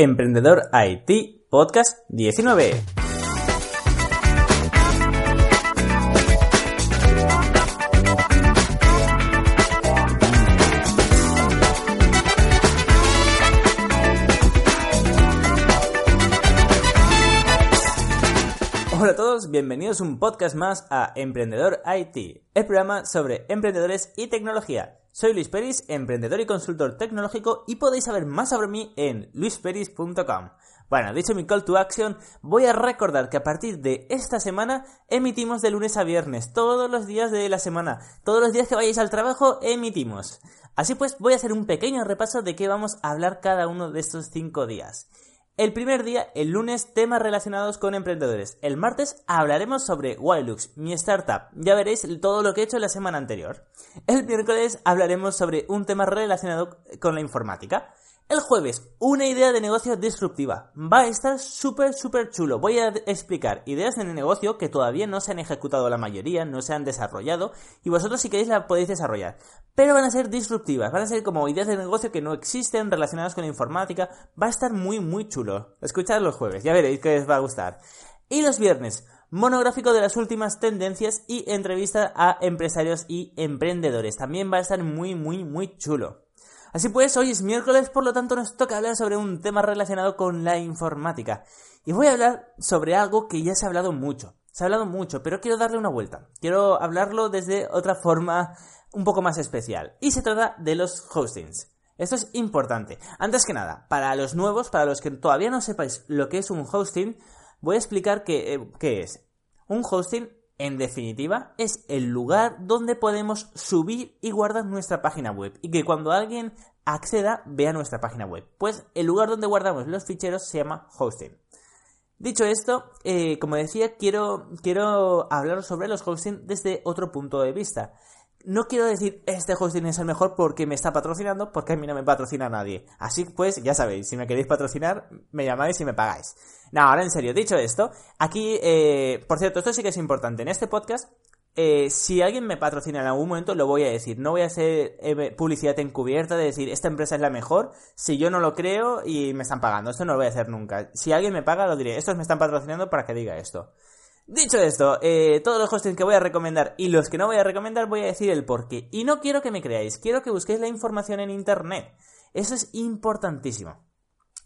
Emprendedor IT Podcast 19. Hola a todos, bienvenidos un podcast más a Emprendedor IT, el programa sobre emprendedores y tecnología. Soy Luis Peris, emprendedor y consultor tecnológico y podéis saber más sobre mí en luisperis.com. Bueno, dicho mi call to action, voy a recordar que a partir de esta semana emitimos de lunes a viernes, todos los días de la semana, todos los días que vayáis al trabajo emitimos. Así pues, voy a hacer un pequeño repaso de qué vamos a hablar cada uno de estos cinco días. El primer día, el lunes, temas relacionados con emprendedores. El martes hablaremos sobre Wildux, mi startup. Ya veréis todo lo que he hecho la semana anterior. El miércoles hablaremos sobre un tema relacionado con la informática. El jueves, una idea de negocio disruptiva. Va a estar súper, súper chulo. Voy a explicar ideas de negocio que todavía no se han ejecutado la mayoría, no se han desarrollado, y vosotros si queréis la podéis desarrollar. Pero van a ser disruptivas, van a ser como ideas de negocio que no existen relacionadas con la informática. Va a estar muy, muy chulo. Escuchad los jueves, ya veréis que os va a gustar. Y los viernes, monográfico de las últimas tendencias y entrevista a empresarios y emprendedores. También va a estar muy, muy, muy chulo. Así pues, hoy es miércoles, por lo tanto nos toca hablar sobre un tema relacionado con la informática. Y voy a hablar sobre algo que ya se ha hablado mucho. Se ha hablado mucho, pero quiero darle una vuelta. Quiero hablarlo desde otra forma un poco más especial. Y se trata de los hostings. Esto es importante. Antes que nada, para los nuevos, para los que todavía no sepáis lo que es un hosting, voy a explicar qué, eh, qué es. Un hosting en definitiva, es el lugar donde podemos subir y guardar nuestra página web y que cuando alguien acceda vea nuestra página web. Pues el lugar donde guardamos los ficheros se llama hosting. Dicho esto, eh, como decía, quiero, quiero hablar sobre los hosting desde otro punto de vista no quiero decir este hosting es el mejor porque me está patrocinando, porque a mí no me patrocina nadie. Así pues, ya sabéis, si me queréis patrocinar, me llamáis y me pagáis. No, ahora en serio, dicho esto, aquí, eh, por cierto, esto sí que es importante. En este podcast, eh, si alguien me patrocina en algún momento, lo voy a decir. No voy a hacer eh, publicidad encubierta de decir, esta empresa es la mejor, si yo no lo creo y me están pagando. Esto no lo voy a hacer nunca. Si alguien me paga, lo diré. Estos me están patrocinando para que diga esto. Dicho esto, eh, todos los hostings que voy a recomendar y los que no voy a recomendar voy a decir el porqué. Y no quiero que me creáis, quiero que busquéis la información en internet. Eso es importantísimo.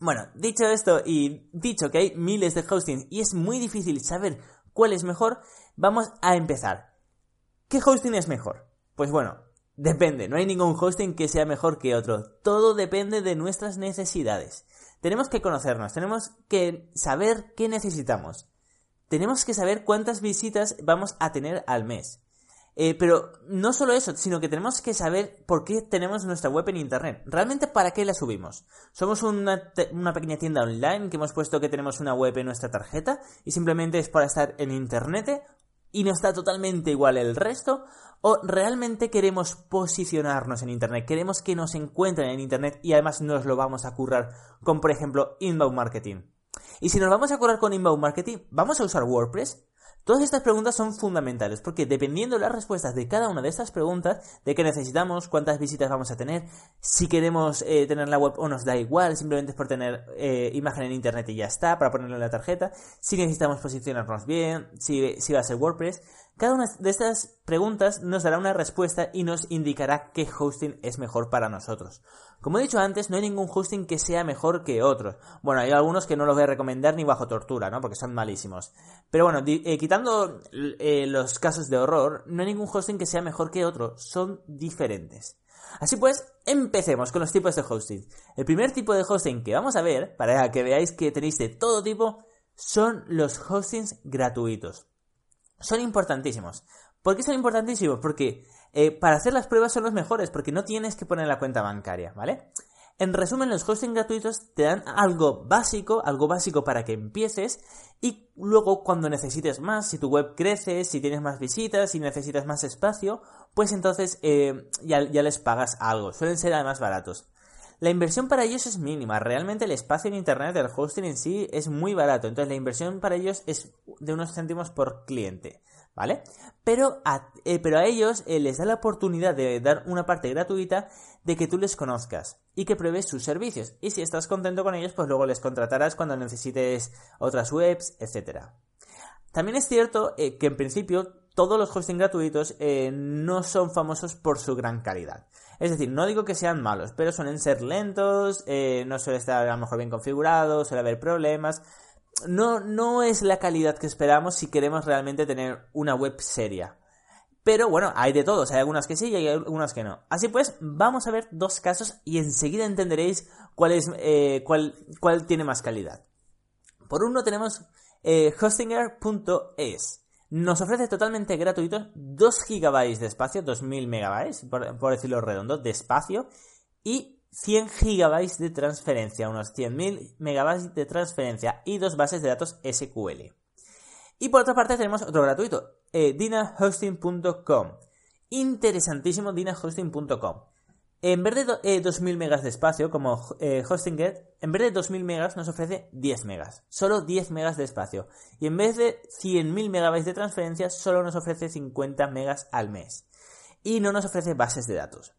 Bueno, dicho esto y dicho que hay miles de hostings y es muy difícil saber cuál es mejor, vamos a empezar. ¿Qué hosting es mejor? Pues bueno, depende, no hay ningún hosting que sea mejor que otro. Todo depende de nuestras necesidades. Tenemos que conocernos, tenemos que saber qué necesitamos tenemos que saber cuántas visitas vamos a tener al mes. Eh, pero no solo eso, sino que tenemos que saber por qué tenemos nuestra web en Internet. ¿Realmente para qué la subimos? ¿Somos una, una, pequeña tienda online que hemos puesto que tenemos una web en nuestra tarjeta y simplemente es para estar en Internet y nos da totalmente igual el resto? ¿O realmente queremos posicionarnos en Internet? ¿Queremos que nos encuentren en Internet y además nos lo vamos a currar con, por ejemplo, inbound marketing? Y si nos vamos a correr con inbound marketing, ¿vamos a usar WordPress? Todas estas preguntas son fundamentales porque dependiendo de las respuestas de cada una de estas preguntas, de qué necesitamos, cuántas visitas vamos a tener, si queremos eh, tener la web o nos da igual, simplemente es por tener eh, imagen en internet y ya está, para ponerlo en la tarjeta, si necesitamos posicionarnos bien, si, si va a ser WordPress, cada una de estas preguntas nos dará una respuesta y nos indicará qué hosting es mejor para nosotros. Como he dicho antes, no hay ningún hosting que sea mejor que otro. Bueno, hay algunos que no los voy a recomendar ni bajo tortura, ¿no? Porque son malísimos. Pero bueno, eh, quitando eh, los casos de horror, no hay ningún hosting que sea mejor que otro. Son diferentes. Así pues, empecemos con los tipos de hosting. El primer tipo de hosting que vamos a ver, para que veáis que tenéis de todo tipo, son los hostings gratuitos son importantísimos. ¿Por qué son importantísimos? Porque eh, para hacer las pruebas son los mejores, porque no tienes que poner la cuenta bancaria, ¿vale? En resumen, los hosting gratuitos te dan algo básico, algo básico para que empieces y luego cuando necesites más, si tu web crece, si tienes más visitas, si necesitas más espacio, pues entonces eh, ya, ya les pagas algo. Suelen ser además baratos. La inversión para ellos es mínima, realmente el espacio en Internet del hosting en sí es muy barato, entonces la inversión para ellos es de unos céntimos por cliente. ¿Vale? Pero a, eh, pero a ellos eh, les da la oportunidad de dar una parte gratuita de que tú les conozcas y que pruebes sus servicios. Y si estás contento con ellos, pues luego les contratarás cuando necesites otras webs, etc. También es cierto que en principio todos los hosting gratuitos no son famosos por su gran calidad. Es decir, no digo que sean malos, pero suelen ser lentos, eh, no suele estar a lo mejor bien configurado, suele haber problemas. No, no es la calidad que esperamos si queremos realmente tener una web seria. Pero bueno, hay de todos, hay algunas que sí y hay algunas que no. Así pues, vamos a ver dos casos y enseguida entenderéis cuál, eh, cuál, tiene más calidad. Por uno tenemos eh, hostinger.es nos ofrece totalmente gratuito 2 GB de espacio, 2000 MB, por, decirlo redondo, de espacio, y 100 GB de transferencia, unos 100.000 MB de transferencia y dos bases de datos SQL. Y por otra parte tenemos otro gratuito, eh, dinahosting.com. Interesantísimo dinahosting.com. En vez de 2000 eh, megas de espacio, como eh, Hostinger, en vez de 2000 megas nos ofrece 10 megas. Solo 10 megas de espacio. Y en vez de 100.000 megabytes de transferencia, solo nos ofrece 50 megas al mes. Y no nos ofrece bases de datos.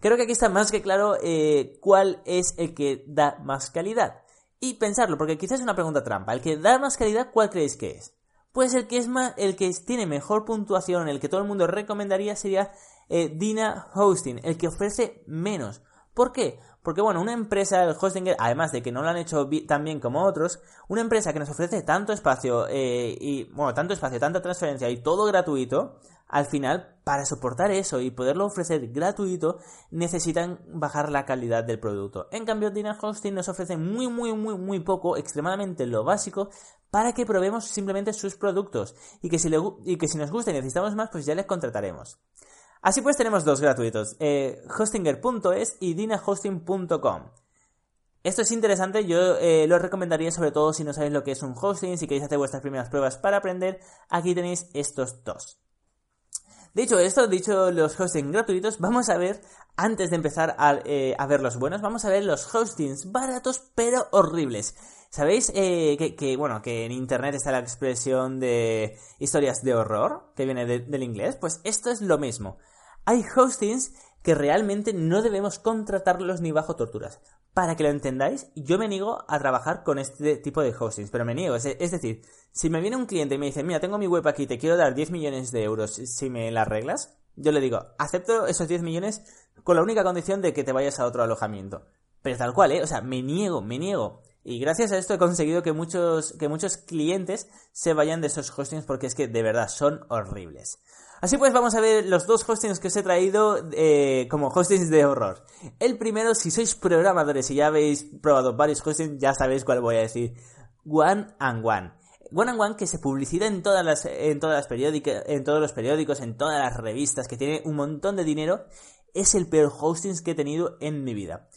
Creo que aquí está más que claro eh, cuál es el que da más calidad. Y pensarlo, porque quizás es una pregunta trampa. El que da más calidad, ¿cuál creéis que es? Pues el que es más, el que tiene mejor puntuación, el que todo el mundo recomendaría sería eh, Dina Hosting, el que ofrece menos. ¿Por qué? Porque bueno, una empresa, el Hostinger, además de que no lo han hecho tan bien como otros, una empresa que nos ofrece tanto espacio eh, y bueno, tanto espacio, tanta transferencia y todo gratuito, al final, para soportar eso y poderlo ofrecer gratuito, necesitan bajar la calidad del producto. En cambio, Dina Hosting nos ofrece muy, muy, muy, muy poco, extremadamente lo básico, para que probemos simplemente sus productos. Y que si, y que si nos gusta y necesitamos más, pues ya les contrataremos. Así pues tenemos dos gratuitos, eh, hostinger.es y dinahosting.com. Esto es interesante, yo eh, lo recomendaría sobre todo si no sabéis lo que es un hosting, si queréis hacer vuestras primeras pruebas para aprender, aquí tenéis estos dos. Dicho esto, dicho los hostings gratuitos, vamos a ver, antes de empezar a, eh, a ver los buenos, vamos a ver los hostings baratos pero horribles. ¿Sabéis que, bueno, que en internet está la expresión de historias de horror, que viene del inglés? Pues esto es lo mismo. Hay hostings que realmente no debemos contratarlos ni bajo torturas. Para que lo entendáis, yo me niego a trabajar con este tipo de hostings, pero me niego. Es, decir, si me viene un cliente y me dice, mira, tengo mi web aquí, te quiero dar 10 millones de euros si me la arreglas, yo le digo, acepto esos 10 millones con la única condición de que te vayas a otro alojamiento. Pero tal cual, ¿eh? O sea, me niego, me niego. Y gracias a esto he conseguido que muchos, que muchos clientes se vayan de esos hostings porque es que de verdad son horribles. Así pues vamos a ver los dos hostings que os he traído eh, como hostings de horror. El primero, si sois programadores y ya habéis probado varios hostings, ya sabéis cuál voy a decir. One and One. One and One que se publicita en todas las, en todas las en todos los periódicos, en todas las revistas, que tiene un montón de dinero, es el peor hosting que he tenido en mi vida.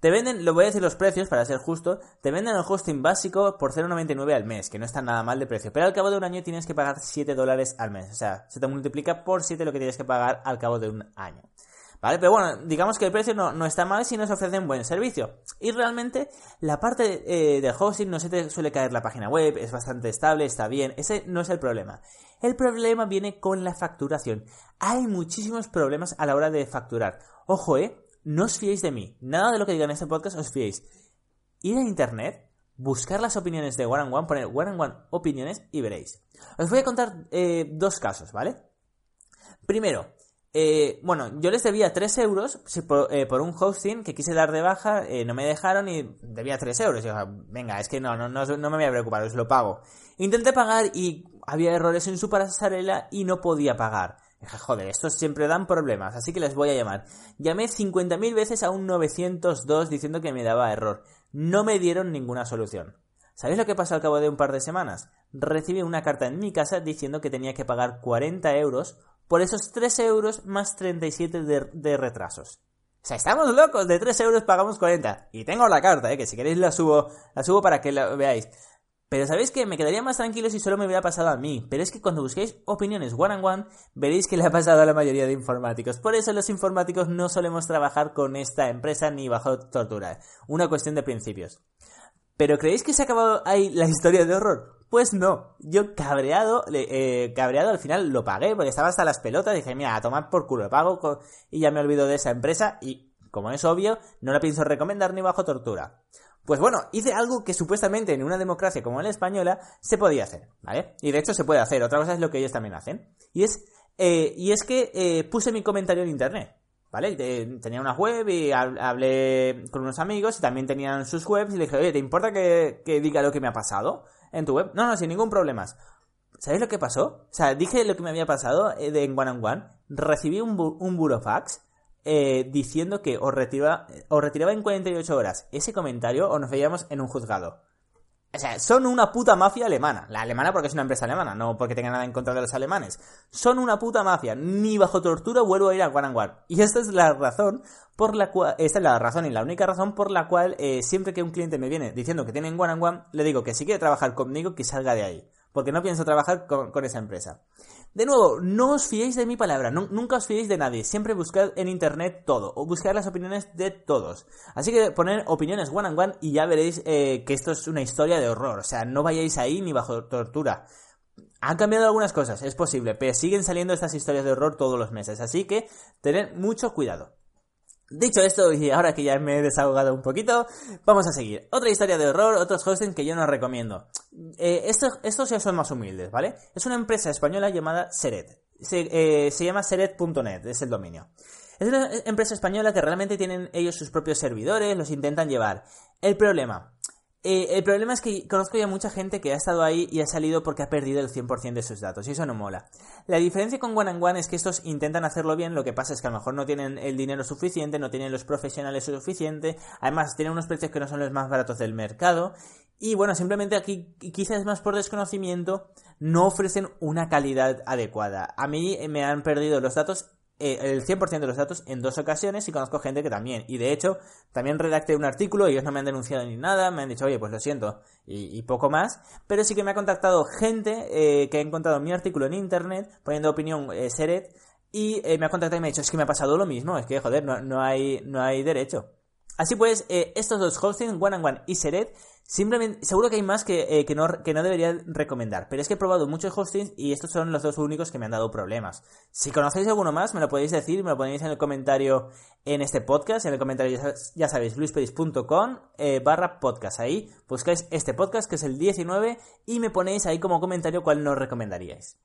Te venden, lo voy a decir los precios para ser justo, te venden el hosting básico por 0,99 al mes, que no está nada mal de precio, pero al cabo de un año tienes que pagar 7 dólares al mes, o sea, se te multiplica por 7 lo que tienes que pagar al cabo de un año. ¿Vale? Pero bueno, digamos que el precio no, está mal si nos ofrecen buen servicio. Y realmente la parte eh, de hosting no se te suele caer la página web, es bastante estable, está bien, ese no es el problema. El problema viene con la facturación. Hay muchísimos problemas a la hora de facturar. Ojo, eh, no os fiéis de mí. Nada de lo que diga en este podcast os fiéis. Ir a internet, buscar las opiniones de One and One, poner One and One opiniones y veréis. Os voy a contar eh, dos casos, ¿vale? Primero, eh, bueno, yo les debía 3 euros eh, por, un hosting que quise dar de baja, no me dejaron y debía 3 euros. Y yo, venga, es que no, no, no, no me voy a preocupar, os lo pago. Intenté pagar y había errores en su pasarela y no podía pagar. Joder, estos siempre dan problemas, así que les voy a llamar. Llamé 50.000 veces a un 902 diciendo que me daba error. No me dieron ninguna solución. ¿Sabéis lo que pasó al cabo de un par de semanas? Recibí una carta en mi casa diciendo que tenía que pagar 40 euros por esos 3 euros más 37 de, de retrasos. O sea, estamos locos, de 3 euros pagamos 40. Y tengo la carta, eh, que si queréis la subo, la subo para que la veáis. Pero sabéis que me quedaría más tranquilo si solo me hubiera pasado a mí. Pero es que cuando busquéis opiniones one on one, veréis que le ha pasado a la mayoría de informáticos. Por eso los informáticos no solemos trabajar con esta empresa ni bajo tortura. Una cuestión de principios. ¿Pero creéis que se ha acabado ahí la historia de horror? Pues no, yo cabreado, eh, cabreado al final lo pagué porque estaba hasta las pelotas. Dije, mira, a tomar por culo, lo pago y ya me olvido de esa empresa y, como es obvio, no la pienso recomendar ni bajo tortura. Pues bueno, hice algo que supuestamente en una democracia como la española se podía hacer, ¿vale? Y de hecho se puede hacer, otra cosa es lo que ellos también hacen. Y es, eh, y es que eh, puse mi comentario en internet. ¿Vale? Tenía una web y hablé con unos amigos y también tenían sus webs y le dije, oye, ¿te importa que, diga lo que me ha pasado en tu web? No, no, sin ningún problema. ¿Sabéis lo que pasó? O sea, dije lo que me había pasado eh, de, en One on One, recibí un, un burofax eh, diciendo que os, retiraba, os retiraba en 48 horas ese comentario o nos veíamos en un juzgado. O sea, son una puta mafia alemana. La alemana porque es una empresa alemana, no porque tenga nada en contra de los alemanes. Son una puta mafia. Ni bajo tortura vuelvo a ir a One. Y esta es la razón por la cual, esta es la razón y la única razón por la cual eh, siempre que un cliente me viene diciendo que tienen One One, le digo que si quiere trabajar conmigo, que salga de ahí. Porque no pienso trabajar con esa empresa. De nuevo, no os fiéis de mi palabra, nunca os fiéis de nadie, siempre buscad en internet todo, o buscad las opiniones de todos. Así que poner opiniones one on one y ya veréis eh, que esto es una historia de horror, o sea, no vayáis ahí ni bajo tortura. Han cambiado algunas cosas, es posible, pero siguen saliendo estas historias de horror todos los meses, así que tened mucho cuidado. Dicho esto, y ahora que ya me he desahogado un poquito, vamos a seguir. Otra historia de horror, otros hosting que yo no recomiendo. Eh, estos, estos ya son más humildes, ¿vale? Es una empresa española llamada Seret. Se, eh, se llama seret.net, es el dominio. Es una empresa española que realmente tienen ellos sus propios servidores, los intentan llevar. El problema, eh, el problema es que conozco ya mucha gente que ha estado ahí y ha salido porque ha perdido el 100% de sus datos y eso no mola. La diferencia con One and One es que estos intentan hacerlo bien, lo que pasa es que a lo mejor no tienen el dinero suficiente, no tienen los profesionales suficiente, además tienen unos precios que no son los más baratos del mercado y bueno, simplemente aquí quizás más por desconocimiento no ofrecen una calidad adecuada. A mí me han perdido los datos el 100% de los datos en dos ocasiones y conozco gente que también. Y de hecho, también redacté un artículo, y ellos no me han denunciado ni nada, me han dicho, oye, pues lo siento, y, poco más. Pero sí que me ha contactado gente eh, que ha encontrado mi artículo en internet, poniendo opinión eh, Seret, y me ha contactado y me ha dicho, es que me ha pasado lo mismo, es que, joder, no, no, hay, no hay derecho. Así pues, estos dos hostings, One and One y Seret, Simplemente, seguro que hay más que, que, no, que no debería recomendar, pero es que he probado muchos hostings y estos son los dos únicos que me han dado problemas. Si conocéis alguno más, me lo podéis decir, me lo ponéis en el comentario en este podcast, en el comentario ya, sabéis, luisperis.com eh, barra podcast. Ahí buscáis este podcast que es el 19 y me ponéis ahí como comentario cuál nos recomendaríais.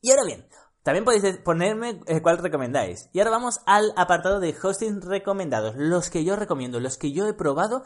Y ahora bien, también podéis ponerme eh, cuál recomendáis. Y ahora vamos al apartado de hosting recomendados, los que yo recomiendo, los que yo he probado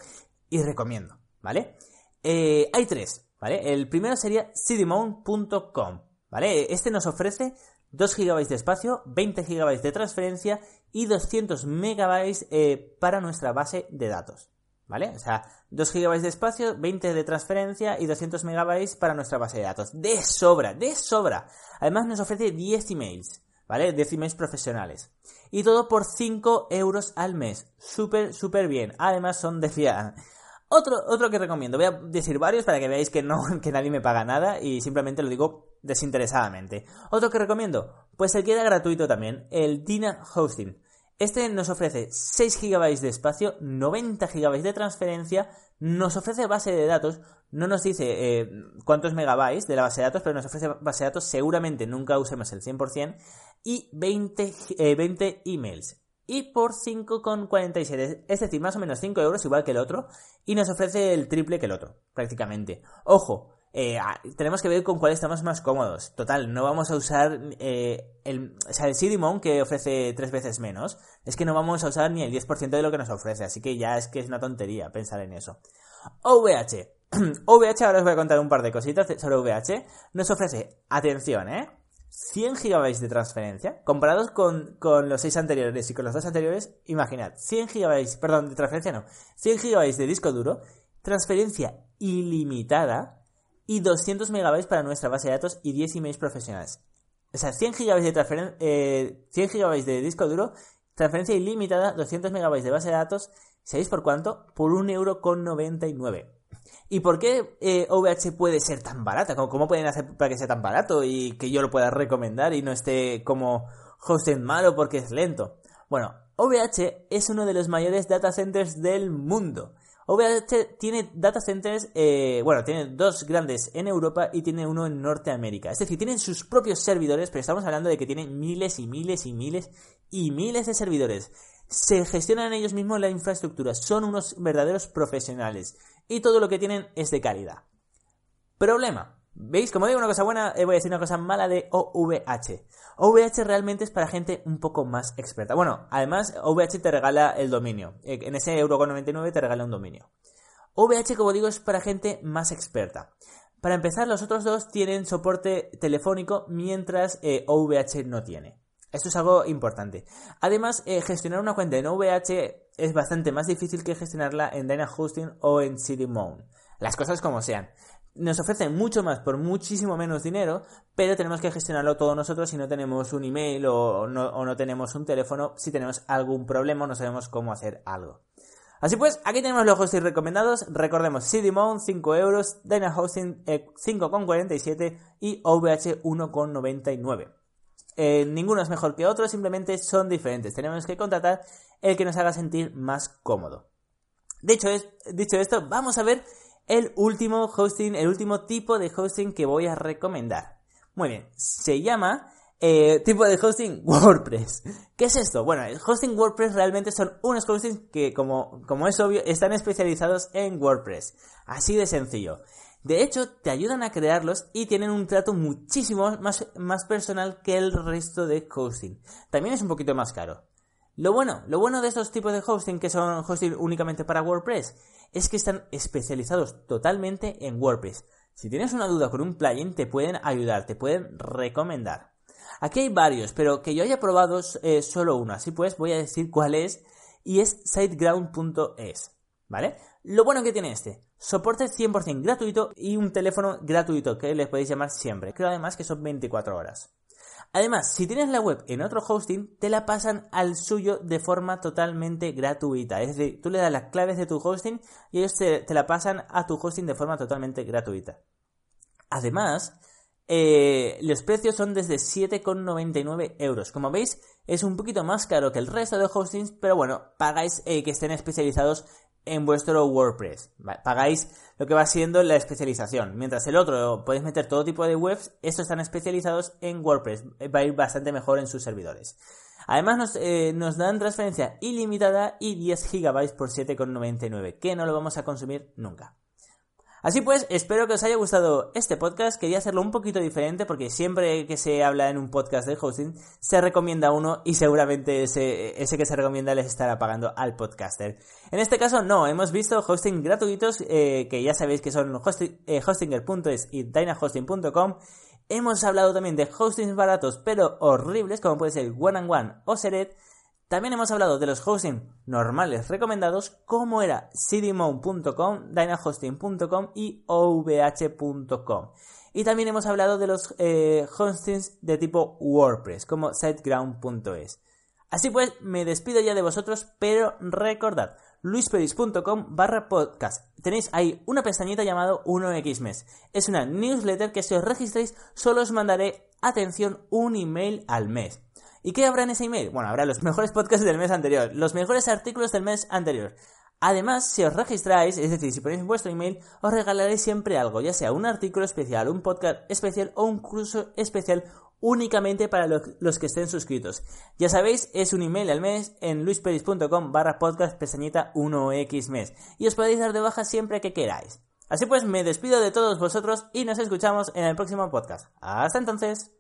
y recomiendo. ¿Vale? Eh, hay tres, ¿vale? El primero sería cdmount.com, ¿vale? Este nos ofrece 2 GB de espacio, 20 GB de transferencia y 200 MB eh, para nuestra base de datos, ¿vale? O sea, 2 GB de espacio, 20 de transferencia y 200 MB para nuestra base de datos. De sobra, de sobra. Además nos ofrece 10 emails, ¿vale? 10 emails profesionales. Y todo por 5 euros al mes. Súper, súper bien. Además son de fiar. Otro, otro que recomiendo, voy a decir varios para que veáis que no, que nadie me paga nada y simplemente lo digo desinteresadamente. Otro que recomiendo, pues el que era gratuito también, el Dina Hosting. Este nos ofrece 6 GB de espacio, 90 GB de transferencia, nos ofrece base de datos, no nos dice eh, cuántos megabytes de la base de datos, pero nos ofrece base de datos, seguramente nunca usemos el 100%, y 20, 20 eh, emails y por 5,47. Es decir, más o menos 5 euros igual que el otro. Y nos ofrece el triple que el otro, prácticamente. Ojo, eh, tenemos que ver con cuál estamos más cómodos. Total, no vamos a usar eh, el, o sea, el Sidimon que ofrece tres veces menos. Es que no vamos a usar ni el 10% de lo que nos ofrece. Así que ya es que es una tontería pensar en eso. OVH. OVH, ahora os voy a contar un par de cositas sobre OVH. Nos ofrece, atención, ¿eh? 100 GB de transferencia, comparados con, los 6 anteriores y con los dos anteriores, imaginad, 100 GB, perdón, de transferencia no, 100 GB de disco duro, transferencia ilimitada y 200 MB para nuestra base de datos y 10 emails profesionales. O sea, 100 GB de, transferencia, eh, 100 GB de disco duro, transferencia ilimitada, 200 MB de base de datos, ¿sabéis por cuánto? Por 1,99€. ¿Y por qué OVH eh, puede ser tan barata? ¿Cómo, pueden hacer para que sea tan barato y que yo lo pueda recomendar y no esté como hosting malo porque es lento? Bueno, OVH es uno de los mayores data centers del mundo. OVH tiene data centers, eh, bueno, tiene dos grandes en Europa y tiene uno en Norteamérica. Es decir, tienen sus propios servidores, pero estamos hablando de que tienen miles y miles y miles y miles de servidores. Se gestionan ellos mismos la infraestructura, son unos verdaderos profesionales y todo lo que tienen es de calidad. Problema. ¿Veis? Como digo una cosa buena, eh, voy a decir una cosa mala de OVH. OVH realmente es para gente un poco más experta. Bueno, además OVH te regala el dominio. Eh, en ese euro con 99 te regala un dominio. OVH, como digo, es para gente más experta. Para empezar, los otros dos tienen soporte telefónico mientras OVH eh, no tiene. Esto es algo importante. Además, gestionar una cuenta en OVH es bastante más difícil que gestionarla en Hosting o en CityMoon. Las cosas como sean nos ofrecen mucho más por muchísimo menos dinero, pero tenemos que gestionarlo todo nosotros si no tenemos un email o no, tenemos un teléfono, si tenemos algún problema o no sabemos cómo hacer algo. Así pues, aquí tenemos los hosting recomendados. Recordemos CDMON 5 euros, Dyna Hosting 5,47 eh, y OVH 1,99. Eh, ninguno es mejor que otro, simplemente son diferentes. Tenemos que contratar el que nos haga sentir más cómodo. Dicho, dicho esto, vamos a ver el último hosting, el último tipo de hosting que voy a recomendar. Muy bien, se llama eh, tipo de hosting WordPress. ¿Qué es esto? Bueno, el hosting WordPress realmente son unos hostings que, como, como es obvio, están especializados en WordPress. Así de sencillo. De hecho, te ayudan a crearlos y tienen un trato muchísimo más, más personal que el resto de hosting. También es un poquito más caro. Lo bueno, lo bueno de estos tipos de hosting que son hosting únicamente para WordPress es que están especializados totalmente en WordPress. Si tienes una duda con un plugin, te pueden ayudar, te pueden recomendar. Aquí hay varios, pero que yo haya probado eh, solo uno. Así pues, voy a decir cuál es y es siteground.es. ¿Vale? Lo bueno que tiene este, soporte 100% gratuito y un teléfono gratuito que les podéis llamar siempre. Creo además que son 24 horas. Además, si tienes la web en otro hosting, te la pasan al suyo de forma totalmente gratuita. Es decir, tú le das las claves de tu hosting y ellos te, la pasan a tu hosting de forma totalmente gratuita. Además, eh, los precios son desde 7,99 euros. Como veis, es un poquito más caro que el resto de hostings, pero bueno, pagáis eh, que estén especializados en vuestro WordPress. Pagáis lo que va siendo la especialización. Mientras el otro podéis meter todo tipo de webs, estos están especializados en WordPress. Va a ir bastante mejor en sus servidores. Además nos, eh, nos dan transferencia ilimitada y 10 GB por 7,99, que no lo vamos a consumir nunca. Así pues, espero que os haya gustado este podcast. Quería hacerlo un poquito diferente porque siempre que se habla en un podcast de hosting se recomienda uno y seguramente ese, que se recomienda les estará pagando al podcaster. En este caso no, hemos visto hosting gratuitos eh, que ya sabéis que son eh, hostinger.es y dynahosting.com. Hemos hablado también de hostings baratos pero horribles como puede ser One and One o Seret. También hemos hablado de los hosting normales recomendados como era cdmon.com, dynahosting.com y ovh.com. Y también hemos hablado de los eh, hostings de tipo WordPress como siteground.es. Así pues, me despido ya de vosotros, pero recordad, luisperis.com barra podcast. Tenéis ahí una pestañita llamada 1x mes. Es una newsletter que si os registréis solo os mandaré, atención, un email al mes. ¿Y qué habrá en ese email? Bueno, habrá los mejores podcasts del mes anterior, los mejores artículos del mes anterior. Además, si os registráis, es decir, si ponéis vuestro email, os regalaré siempre algo, ya sea un artículo especial, un podcast especial o un curso especial únicamente para los, que estén suscritos. Ya sabéis, es un email al mes en luisperis.com barra podcast pestañita 1x mes. Y os podéis dar de baja siempre que queráis. Así pues, me despido de todos vosotros y nos escuchamos en el próximo podcast. Hasta entonces.